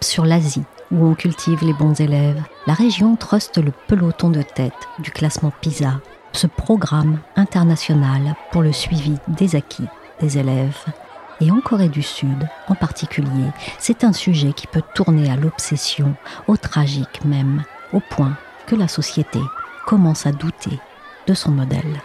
Sur l'Asie, où on cultive les bons élèves, la région truste le peloton de tête du classement PISA, ce programme international pour le suivi des acquis des élèves. Et en Corée du Sud, en particulier, c'est un sujet qui peut tourner à l'obsession, au tragique même, au point que la société commence à douter de son modèle.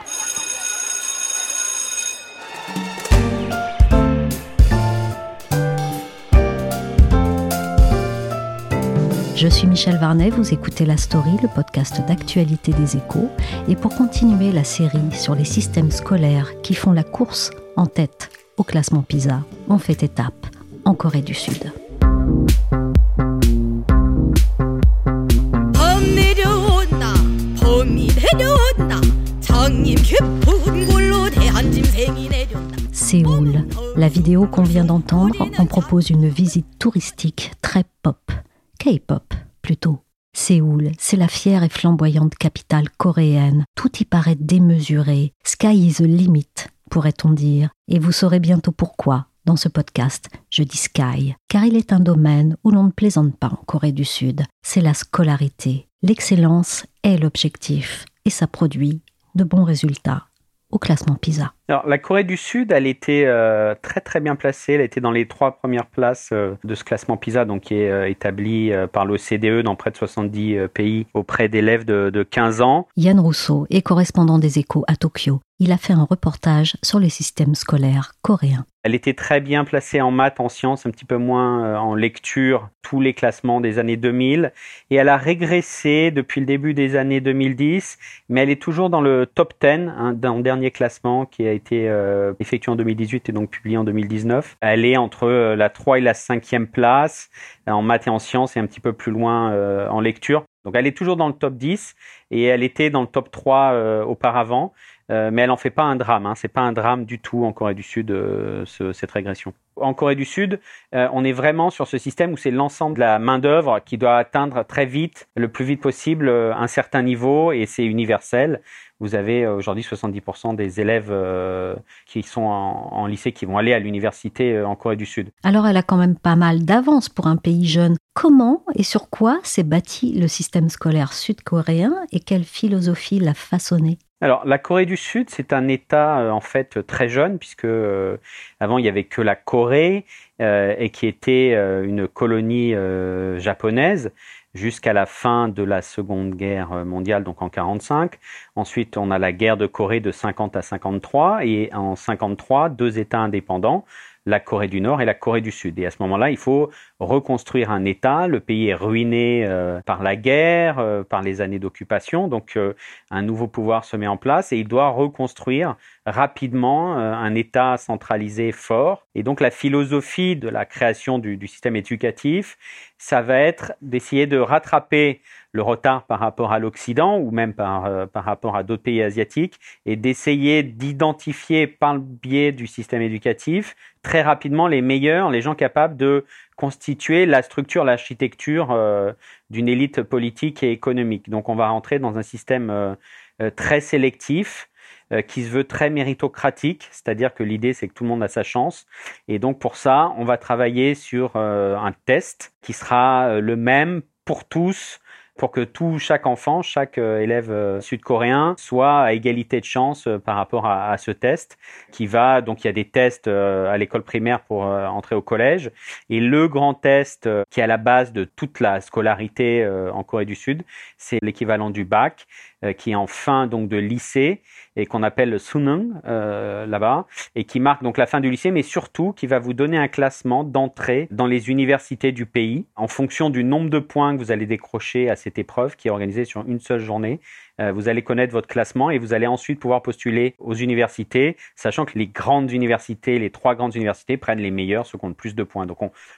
Je suis Michel Varnet, vous écoutez La Story, le podcast d'actualité des échos, et pour continuer la série sur les systèmes scolaires qui font la course en tête au classement PISA, on fait étape en Corée du Sud. Séoul, la vidéo qu'on vient d'entendre en propose une visite touristique très pop. K-pop plutôt. Séoul, c'est la fière et flamboyante capitale coréenne. Tout y paraît démesuré. Sky is the limit, pourrait-on dire. Et vous saurez bientôt pourquoi. Dans ce podcast, je dis Sky, car il est un domaine où l'on ne plaisante pas en Corée du Sud. C'est la scolarité. L'excellence est l'objectif, et ça produit de bons résultats au classement PISA. Alors, la Corée du Sud, elle était euh, très très bien placée. Elle était dans les trois premières places euh, de ce classement PISA, donc qui est euh, établi par l'OCDE dans près de 70 pays auprès d'élèves de, de 15 ans. Yann Rousseau est correspondant des échos à Tokyo. Il a fait un reportage sur les systèmes scolaires coréens. Elle était très bien placée en maths, en sciences, un petit peu moins en lecture, tous les classements des années 2000. Et elle a régressé depuis le début des années 2010, mais elle est toujours dans le top 10, hein, le dernier classement qui a été euh, effectué en 2018 et donc publié en 2019. Elle est entre euh, la 3 et la 5e place en maths et en sciences et un petit peu plus loin euh, en lecture. Donc elle est toujours dans le top 10 et elle était dans le top 3 auparavant. Euh, mais elle n'en fait pas un drame. Hein. C'est pas un drame du tout en Corée du Sud euh, cette régression. En Corée du Sud, euh, on est vraiment sur ce système où c'est l'ensemble de la main d'œuvre qui doit atteindre très vite, le plus vite possible, un certain niveau et c'est universel. Vous avez aujourd'hui 70% des élèves qui sont en, lycée qui vont aller à l'université en Corée du Sud. Alors elle a quand même pas mal d'avance pour un pays jeune. Comment et sur quoi s'est bâti le système scolaire sud-coréen et quelle philosophie l'a façonné? Alors, la Corée du Sud, c'est un État euh, en fait très jeune, puisque euh, avant il y avait que la Corée euh, et qui était une colonie japonaise jusqu'à la fin de la Seconde Guerre mondiale, donc en 45. Ensuite, on a la guerre de Corée de 50 à 53 et en 53, deux États indépendants la Corée du Nord et la Corée du Sud. Et à ce moment-là, il faut reconstruire un État. Le pays est ruiné euh, par la guerre, euh, par les années d'occupation. Donc, euh, un nouveau pouvoir se met en place et il doit reconstruire rapidement un État centralisé fort. Et donc, la philosophie de la création du, système éducatif, ça va être d'essayer de rattraper le retard par rapport à l'Occident ou même par rapport à d'autres pays asiatiques et d'essayer d'identifier par le biais du système éducatif très rapidement les meilleurs, les gens capables de constituer la structure, l'architecture euh, d'une élite politique et économique. Donc on va rentrer dans un système euh, très sélectif qui se veut très méritocratique, c'est-à-dire que l'idée c'est que tout le monde a sa chance. Et donc pour ça, on va travailler sur un test qui sera le même pour tous pour que tout, chaque enfant, chaque euh, élève euh, sud-coréen soit à égalité de chance euh, par rapport à, ce test qui va, donc il y a des tests à l'école primaire pour entrer au collège. Et le grand test qui est à la base de toute la scolarité en Corée du Sud, c'est l'équivalent du bac qui est en fin donc de lycée et qu'on appelle le Sunung euh, là-bas, et qui marque donc la fin du lycée, mais surtout qui va vous donner un classement d'entrée dans les universités du pays en fonction du nombre de points que vous allez décrocher à cette épreuve qui est organisée sur une seule journée. Euh, vous allez connaître votre classement et vous allez ensuite pouvoir postuler aux universités, sachant que les grandes universités, les trois grandes universités prennent les meilleurs, ceux qui ont le plus de points. Donc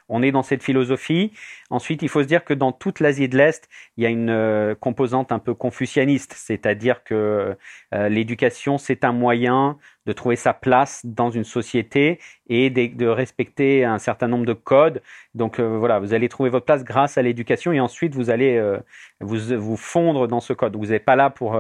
on, est dans cette philosophie. Ensuite, il faut se dire que dans toute l'Asie de l'Est, il y a une euh, composante un peu confucianiste, c'est-à-dire que euh, l'éducation, c'est un moyen de trouver sa place dans une société et de, respecter un certain nombre de codes. Donc euh, voilà, vous allez trouver votre place grâce à l'éducation et ensuite vous allez vous, vous fondre dans ce code. Vous n'êtes pas là pour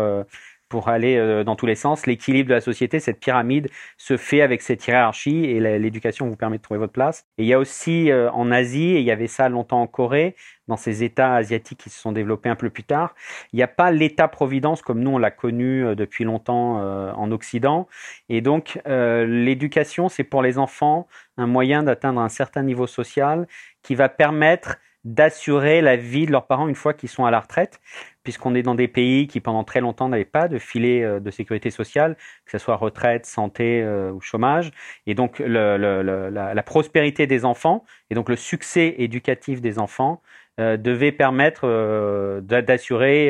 pour aller euh, dans tous les sens. L'équilibre de la société, cette pyramide, se fait avec cette hiérarchie et l'éducation vous permet de trouver votre place. Et il y a aussi euh, en Asie, et il y avait ça longtemps en Corée, dans ces États asiatiques qui se sont développés un peu plus tard, il n'y a pas l'État-providence comme nous on l'a connu euh, depuis longtemps en Occident. Et donc l'éducation, c'est pour les enfants un moyen d'atteindre un certain niveau social qui va permettre d'assurer la vie de leurs parents une fois qu'ils sont à la retraite, puisqu'on est dans des pays qui pendant très longtemps n'avaient pas de filet euh, de sécurité sociale, que ce soit retraite, santé euh, ou chômage. Et donc le, la, prospérité des enfants et donc le succès éducatif des enfants euh, devait permettre d'assurer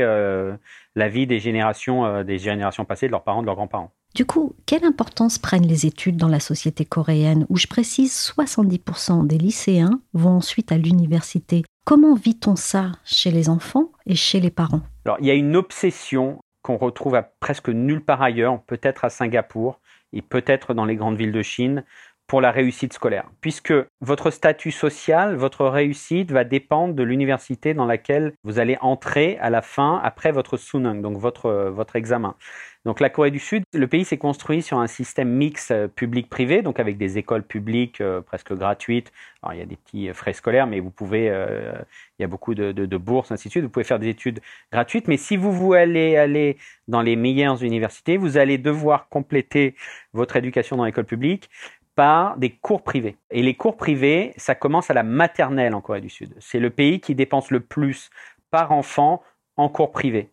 la vie des générations, des générations passées, de leurs parents, de leurs grands-parents. Du coup, quelle importance prennent les études dans la société coréenne où je précise 70% des lycéens vont ensuite à l'université? Comment vit-on ça chez les enfants et chez les parents? Alors, il y a une obsession qu'on retrouve à presque nulle part ailleurs, peut-être à Singapour et peut-être dans les grandes villes de Chine, pour la réussite scolaire, puisque votre statut social, votre réussite va dépendre de l'université dans laquelle vous allez entrer à la fin, après votre sunung, donc votre, votre examen. Donc la Corée du Sud, le pays s'est construit sur un système mix euh, public-privé, donc avec des écoles publiques euh, presque gratuites. Alors il y a des petits euh, frais scolaires, mais vous pouvez, il y a beaucoup de, de, bourses, ainsi de suite. Vous pouvez faire des études gratuites, mais si vous voulez aller dans les meilleures universités, vous allez devoir compléter votre éducation dans l'école publique par des cours privés. Et les cours privés, ça commence à la maternelle en Corée du Sud. C'est le pays qui dépense le plus par enfant en cours privés.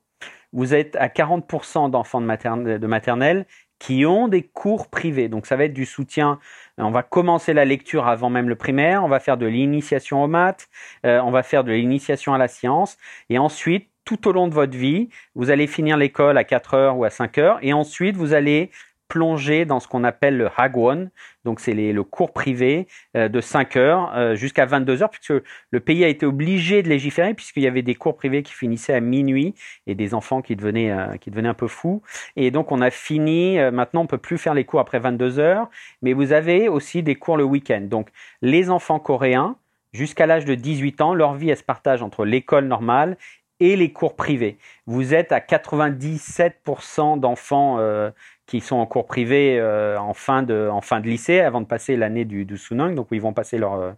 Vous êtes à 40% d'enfants de, maternelle, qui ont des cours privés. Donc ça va être du soutien. On va commencer la lecture avant même le primaire, on va faire de l'initiation aux maths, euh, on va faire de l'initiation à la science, et ensuite, tout au long de votre vie, vous allez finir l'école à 4 heures ou à 5 heures, et ensuite vous allez plonger dans ce qu'on appelle le Hagwon, donc c'est le cours privé euh, de 5 heures euh, jusqu'à 22 heures, puisque le pays a été obligé de légiférer, puisqu'il y avait des cours privés qui finissaient à minuit et des enfants qui devenaient, euh, qui devenaient un peu fous. Et donc on a fini, maintenant on peut plus faire les cours après 22 heures, mais vous avez aussi des cours le week-end. Donc les enfants coréens, jusqu'à l'âge de 18 ans, leur vie elle se partage entre l'école normale et les cours privés. Vous êtes à 97% d'enfants qui sont en cours privé euh, en, fin de, en fin de lycée avant de passer l'année du, du Sunung, donc où ils vont passer leur, euh,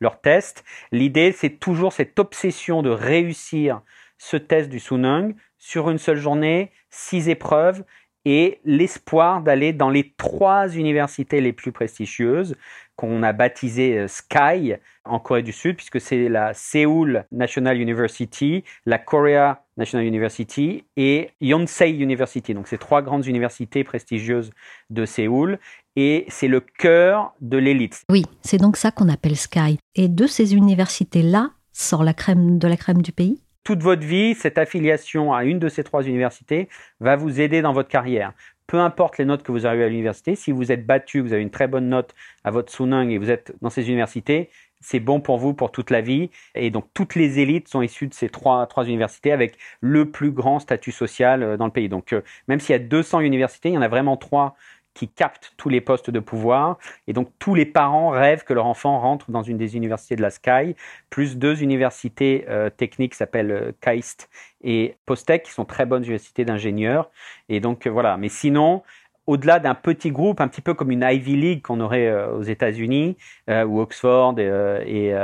leur test. L'idée, c'est toujours cette obsession de réussir ce test du Sunung sur une seule journée, six épreuves, et l'espoir d'aller dans les trois universités les plus prestigieuses qu'on a baptisées euh, Sky en Corée du Sud, puisque c'est la Seoul National University, la Korea National University et Yonsei University. Donc, c'est trois grandes universités prestigieuses de Séoul et c'est le cœur de l'élite. Oui, c'est donc ça qu'on appelle Sky. Et de ces universités-là sort la crème de la crème du pays? Toute votre vie, cette affiliation à une de ces trois universités va vous aider dans votre carrière. Peu importe les notes que vous avez à l'université, si vous êtes battu, vous avez une très bonne note à votre Sunung et vous êtes dans ces universités, c'est bon pour vous pour toute la vie. Et donc toutes les élites sont issues de ces trois, trois universités avec le plus grand statut social euh, dans le pays. Donc euh, même s'il y a 200 universités, il y en a vraiment trois qui captent tous les postes de pouvoir. Et donc, tous les parents rêvent que leur enfant rentre dans une des universités de la Sky, plus deux universités euh, techniques qui s'appellent euh, KAIST et Postec, qui sont très bonnes universités d'ingénieurs. Et donc, euh, voilà. Mais sinon, au-delà d'un petit groupe, un petit peu comme une Ivy League qu'on aurait aux États-Unis, ou Oxford et,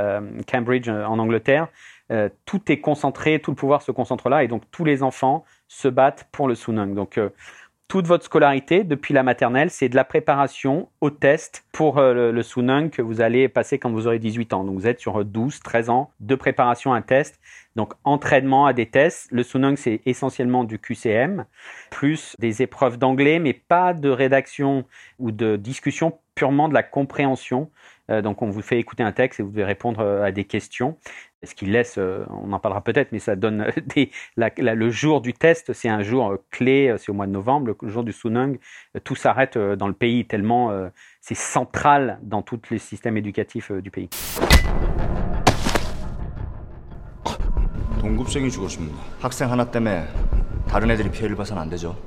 Cambridge en Angleterre, tout est concentré, tout le pouvoir se concentre là, et donc tous les enfants se battent pour le Sunung. Donc, toute votre scolarité depuis la maternelle, c'est de la préparation au test pour euh, le, Sunung que vous allez passer quand vous aurez 18 ans. Donc vous êtes sur 12, 13 ans de préparation à un test. Donc entraînement à des tests. Le Sunung, c'est essentiellement du QCM, plus des épreuves d'anglais, mais pas de rédaction ou de discussion, purement de la compréhension. Euh, donc on vous fait écouter un texte et vous devez répondre euh, à des questions Ce qui laisse, on en parlera peut-être, mais ça donne des, le jour du test, c'est un jour clé, c'est au mois de novembre, le jour du Sunung, tout s'arrête dans le pays tellement c'est central dans tous les systèmes éducatifs du pays. 동급생이 죽었습니다. 학생 하나 때문에 다른 애들이 피해를 봐선 안 되죠.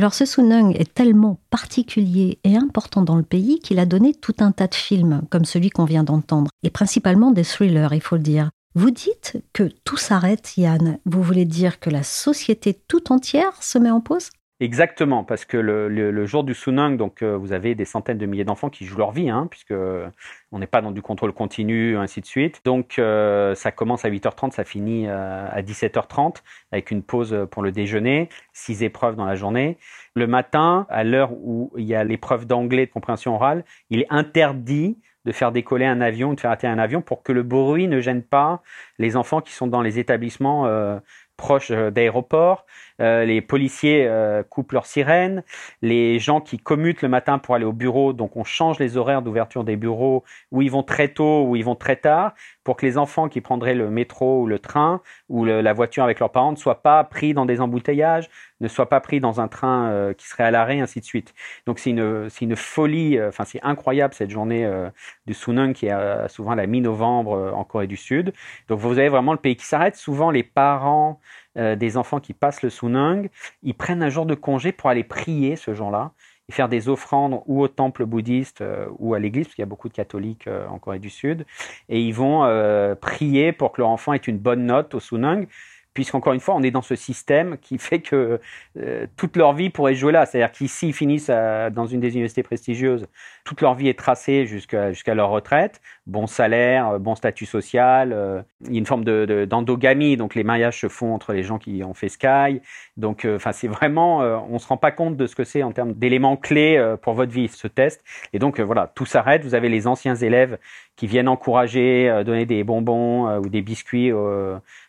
Alors ce Sunung est tellement particulier et important dans le pays qu'il a donné tout un tas de films, comme celui qu'on vient d'entendre, et principalement des thrillers, il faut le dire. Vous dites que tout s'arrête, Yann. Vous voulez dire que la société tout entière se met en pause? Exactement, parce que le, jour du Sunung, donc euh, vous avez des centaines de milliers d'enfants qui jouent leur vie, hein, puisque on n'est pas dans du contrôle continu, ainsi de suite. Donc euh, ça commence à 8h30, ça finit euh, à 17h30, avec une pause pour le déjeuner, six épreuves dans la journée. Le matin, à l'heure où il y a l'épreuve d'anglais de compréhension orale, il est interdit de faire décoller un avion, de faire atterrir un avion pour que le bruit ne gêne pas les enfants qui sont dans les établissements proches d'aéroports. Euh, les policiers euh, coupent leurs sirènes, les gens qui commutent le matin pour aller au bureau, donc on change les horaires d'ouverture des bureaux, où ils vont très tôt, ou ils vont très tard, pour que les enfants qui prendraient le métro ou le train ou la voiture avec leurs parents ne soient pas pris dans des embouteillages, ne soient pas pris dans un train euh, qui serait à l'arrêt, ainsi de suite. Donc c'est une, une folie, enfin c'est incroyable cette journée du Sunung qui est souvent la mi-novembre en Corée du Sud. Donc vous avez vraiment le pays qui s'arrête. Souvent les parents euh, des enfants qui passent le Sunung, ils prennent un jour de congé pour aller prier ce jour-là et faire des offrandes ou au temple bouddhiste euh, ou à l'église, parce qu'il y a beaucoup de catholiques euh, en Corée du Sud, et ils vont prier pour que leur enfant ait une bonne note au Sunung puisqu'encore une fois, on est dans ce système qui fait que toute leur vie pourrait jouer là. C'est-à-dire qu'ici, ils finissent dans une des universités prestigieuses, toute leur vie est tracée jusqu'à jusqu'à leur retraite, bon salaire, euh, bon statut social, euh, il y a une forme de, d'endogamie, donc les mariages se font entre les gens qui ont fait Sky. Donc, enfin, c'est vraiment, on se rend pas compte de ce que c'est en termes d'éléments clés pour votre vie, ce test. Et donc, voilà, tout s'arrête. Vous avez les anciens élèves qui viennent encourager, donner des bonbons ou des biscuits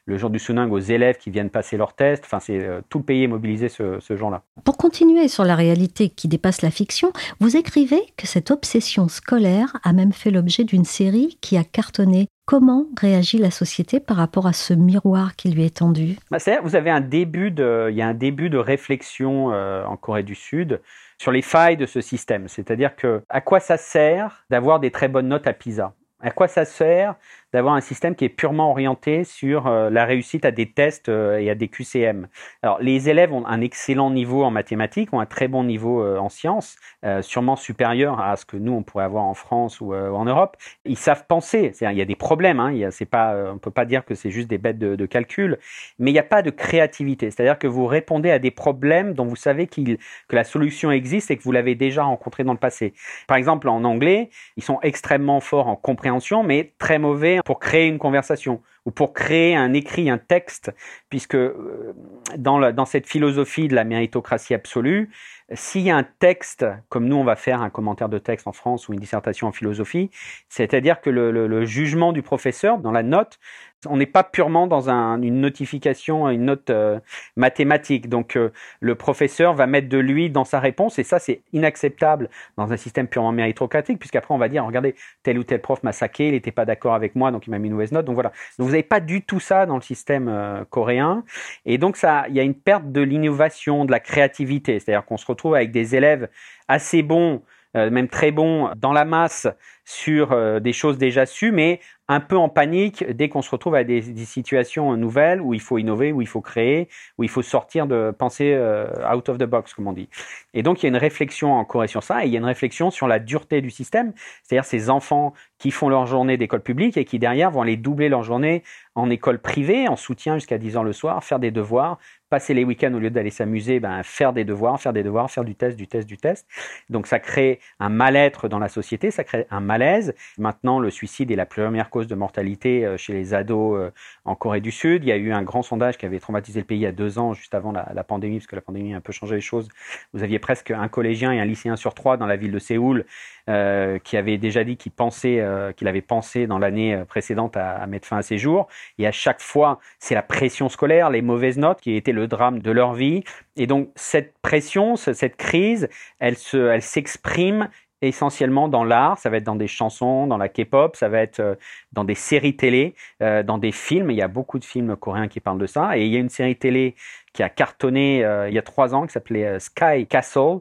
le jour du Sunung aux élèves qui viennent passer leurs tests. Enfin, c'est euh, tout le pays est mobilisé ce, ce jour-là. Pour continuer sur la réalité qui dépasse la fiction, vous écrivez que cette obsession scolaire a même fait l'objet d'une série qui a cartonné. Comment réagit la société par rapport à ce miroir qui lui est tendu? Bah, Vous avez un début de, il y a un début de réflexion euh, en Corée du Sud sur les failles de ce système. C'est-à-dire que à quoi ça sert d'avoir des très bonnes notes à PISA? À quoi ça sert d'avoir un système qui est purement orienté sur euh, la réussite à des tests euh, et à des QCM. Alors, les élèves ont un excellent niveau en mathématiques, ont un très bon niveau euh, en sciences, sûrement supérieur à ce que nous on pourrait avoir en France ou en Europe. Ils savent penser. Il y a des problèmes. Hein, c'est pas, on peut pas dire que c'est juste des bêtes de, calcul, mais il n'y a pas de créativité. C'est-à-dire que vous répondez à des problèmes dont vous savez que la solution existe et que vous l'avez déjà rencontré dans le passé. Par exemple, en anglais, ils sont extrêmement forts en compréhension, mais très mauvais pour créer une conversation ou pour créer un écrit, un texte, puisque euh, dans, dans cette philosophie de la méritocratie absolue, s'il y a un texte, comme nous on va faire un commentaire de texte en France ou une dissertation en philosophie, c'est-à-dire que le, le, jugement du professeur dans la note on n'est pas purement dans une notification, une note euh, mathématique. Donc euh, le professeur va mettre de lui dans sa réponse et ça c'est inacceptable dans un système purement méritocratique puisqu'après on va dire regardez tel ou tel prof m'a saqué, il n'était pas d'accord avec moi donc il m'a mis une mauvaise note. Donc voilà. Donc vous n'avez pas du tout ça dans le système euh, coréen et donc ça il y a une perte de l'innovation, de la créativité. C'est-à-dire qu'on se retrouve avec des élèves assez bons même très bons dans la masse sur des choses déjà sues, mais un peu en panique dès qu'on se retrouve à des, situations nouvelles où il faut innover, où il faut créer, où il faut sortir de penser euh, out of the box, comme on dit. Et donc il y a une réflexion en Corée sur ça, et il y a une réflexion sur la dureté du système, c'est-à-dire ces enfants qui font leur journée d'école publique et qui derrière vont aller doubler leur journée en école privée, en soutien jusqu'à 10 ans le soir, faire des devoirs, passer les week-ends au lieu d'aller s'amuser, ben, faire des devoirs, faire des devoirs, faire du test, du test, du test. Donc ça crée un mal-être dans la société, ça crée un mal malaise. Maintenant, le suicide est la première cause de mortalité euh, chez les ados euh, en Corée du Sud. Il y a eu un grand sondage qui avait traumatisé le pays il y a deux ans, juste avant la, pandémie, parce que la pandémie a un peu changé les choses. Vous aviez presque un collégien et un lycéen sur trois dans la ville de Séoul euh, qui avait déjà dit qu'il pensait, qu'il avait pensé dans l'année précédente à, à, mettre fin à ses jours. Et à chaque fois, c'est la pression scolaire, les mauvaises notes qui étaient le drame de leur vie. Et donc cette pression, cette crise, elle se, elle s'exprime essentiellement dans l'art, ça va être dans des chansons, dans la K-pop, ça va être euh, dans des séries télé, euh, dans des films. Il y a beaucoup de films coréens qui parlent de ça. Et il y a une série télé qui a cartonné euh, il y a trois ans qui s'appelait Sky Castle.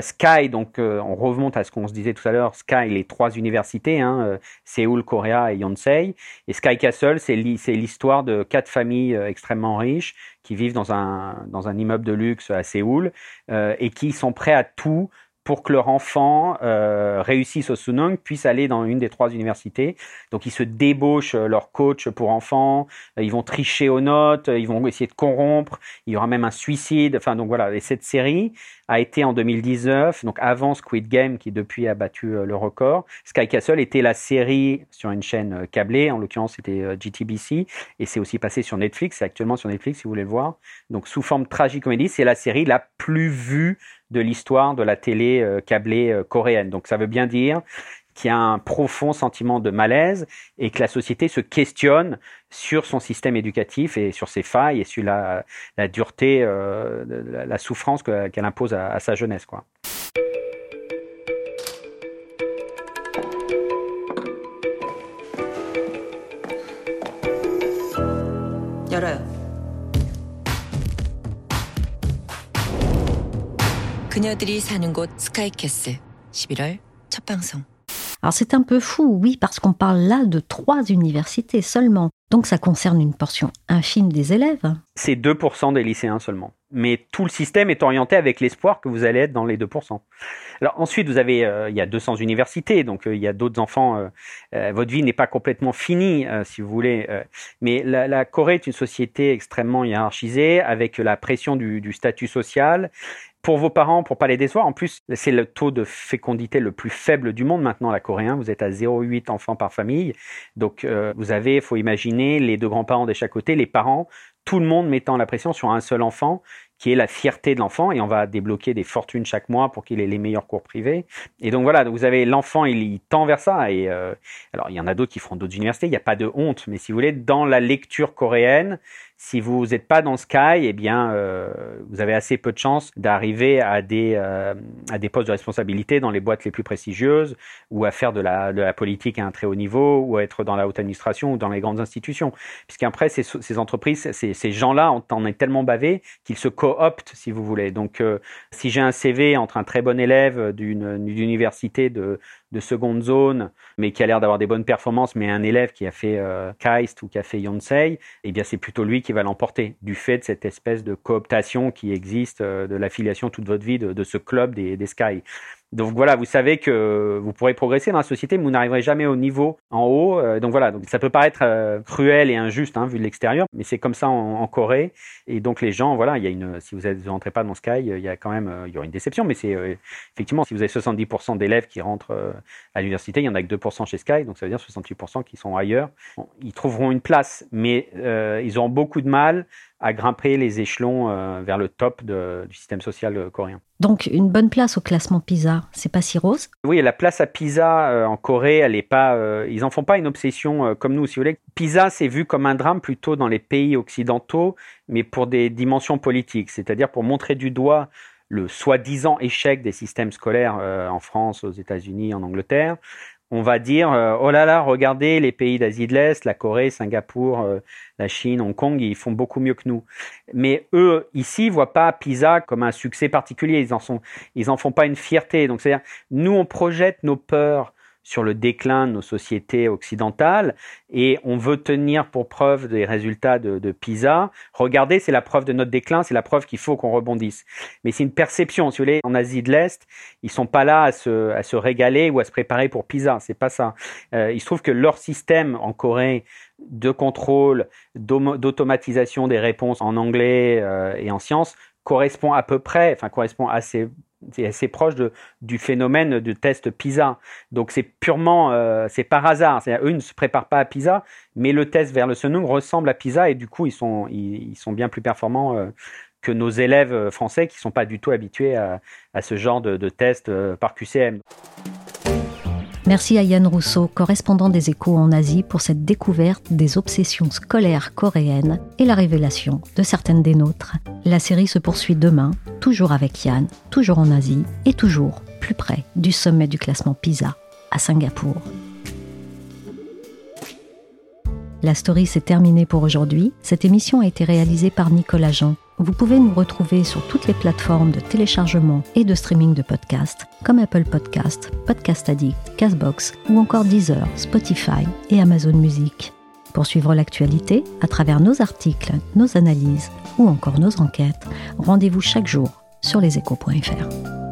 Sky, donc on remonte à ce qu'on se disait tout à l'heure, Sky, les trois universités, hein, Séoul, Corée et Yonsei. Et Sky Castle, c'est l'histoire de quatre familles extrêmement riches qui vivent dans un, dans un immeuble de luxe à Séoul et qui sont prêts à tout pour que leur enfant euh, réussisse au Sunung, puisse aller dans une des trois universités. Donc ils se débauchent euh, leur coach pour enfants, euh, ils vont tricher aux notes, ils vont essayer de corrompre, il y aura même un suicide. Enfin donc voilà, et cette série a été en 2019, donc avant Squid Game qui depuis a battu le record. Sky Castle était la série sur une chaîne câblée, en l'occurrence c'était GTBC, et c'est aussi passé sur Netflix, c'est actuellement sur Netflix si vous voulez le voir. Donc sous forme tragicomédie, c'est la série la plus vue de l'histoire de la télé euh, câblée euh, coréenne. Donc ça veut bien dire qu'il y a un profond sentiment de malaise et que la société se questionne sur son système éducatif et sur ses failles et sur la, dureté, euh, la, souffrance qu'elle impose à, sa jeunesse. Quoi. 그녀들이 사는 곳 스카이캐슬 11월 첫 방송. Alors c'est un peu fou, oui, parce qu'on parle là de trois universités seulement. Donc ça concerne une portion infime des élèves. C'est 2% des lycéens seulement. Mais tout le système est orienté avec l'espoir que vous allez être dans les 2%. Alors ensuite, vous avez, euh, il y a 200 universités, donc euh, il y a d'autres enfants. Euh, votre vie n'est pas complètement finie, si vous voulez. mais la, la, Corée est une société extrêmement hiérarchisée, avec la pression du, du statut social pour vos parents, pour pas les décevoir. En plus, c'est le taux de fécondité le plus faible du monde maintenant, la coréen. Vous êtes à 0,8 enfants par famille. Donc, euh, vous avez, faut imaginer, les deux grands-parents de chaque côté, les parents, tout le monde mettant la pression sur un seul enfant qui est la fierté de l'enfant et on va débloquer des fortunes chaque mois pour qu'il ait les meilleurs cours privés. Et donc voilà, vous avez l'enfant, il, tend vers ça. Et euh, alors il y en a d'autres qui feront d'autres universités. Il n'y a pas de honte, mais si vous voulez, dans la lecture coréenne, si vous n'êtes pas dans Sky, eh bien, euh, vous avez assez peu de chances d'arriver à des euh, à des postes de responsabilité dans les boîtes les plus prestigieuses, ou à faire de la de la politique à un très haut niveau, ou à être dans la haute administration ou dans les grandes institutions. Puisqu'après, ces, ces entreprises, ces, ces gens-là, on en est tellement bavé qu'ils se cooptent, si vous voulez. Donc, euh, si j'ai un CV entre un très bon élève d'une université de de seconde zone, mais qui a l'air d'avoir des bonnes performances, mais un élève qui a fait euh, Kaist ou qui a fait Yonsei, eh bien c'est plutôt lui qui va l'emporter, du fait de cette espèce de cooptation qui existe, euh, de l'affiliation toute votre vie de, ce club des, des Sky. Donc voilà, vous savez que vous pourrez progresser dans la société, mais vous n'arriverez jamais au niveau en haut. Euh, donc voilà, donc ça peut paraître euh, cruel et injuste hein, vu de l'extérieur, mais c'est comme ça en, Corée. Et donc les gens, voilà, il y a une, si vous ne rentrez pas dans Sky, il y a quand même, il y aura une déception, mais c'est effectivement si vous avez 70% d'élèves qui rentrent à l'université, il y en a que 2% chez Sky, donc ça veut dire 68% qui sont ailleurs. ils trouveront une place, mais ils auront beaucoup de mal à grimper les échelons euh, vers le top du système social euh, coréen. Donc une bonne place au classement PISA, c'est pas si rose? Oui, la place à PISA euh, en Corée, elle est pas, ils en font pas une obsession comme nous, si vous voulez. PISA, c'est vu comme un drame plutôt dans les pays occidentaux, mais pour des dimensions politiques, c'est-à-dire pour montrer du doigt le soi-disant échec des systèmes scolaires en France, aux États-Unis, en Angleterre, on va dire euh, oh là là, regardez les pays d'Asie de l'Est, la Corée, Singapour, euh, la Chine, Hong Kong, ils font beaucoup mieux que nous. Mais eux ici voient pas Pisa comme un succès particulier, ils ils en font pas une fierté. Donc c'est-à-dire nous on projette nos peurs sur le déclin de nos sociétés occidentales et on veut tenir pour preuve des résultats de, PISA. Regardez, c'est la preuve de notre déclin, c'est la preuve qu'il faut qu'on rebondisse. Mais c'est une perception. Si vous voulez, en Asie de l'Est, ils sont pas là à se, à se régaler ou à se préparer pour PISA. C'est pas ça. Euh, il se trouve que leur système en Corée de contrôle, d'automatisation des réponses en anglais euh, et en sciences correspond à peu près, enfin correspond assez c'est assez proche du phénomène de test PISA. Donc c'est purement, euh, c'est par hasard. Eux ne se préparent pas à PISA, mais le test vers le Sunung ressemble à PISA et du coup ils sont, ils, sont bien plus performants euh, que nos élèves français qui sont pas du tout habitués à, ce genre de test par QCM. Merci à Yann Rousseau, correspondant des échos en Asie, pour cette découverte des obsessions scolaires coréennes et la révélation de certaines des nôtres. La série se poursuit demain, toujours avec Yann, toujours en Asie et toujours plus près du sommet du classement PISA, à Singapour. La story s'est terminée pour aujourd'hui. Cette émission a été réalisée par Nicolas Jean. Vous pouvez nous retrouver sur toutes les plateformes de téléchargement et de streaming de podcasts, comme Apple Podcasts, Podcast Addict, Castbox ou encore Deezer, Spotify et Amazon Music. Pour suivre l'actualité, à travers nos articles, nos analyses ou encore nos enquêtes, rendez-vous chaque jour sur leséchos.fr.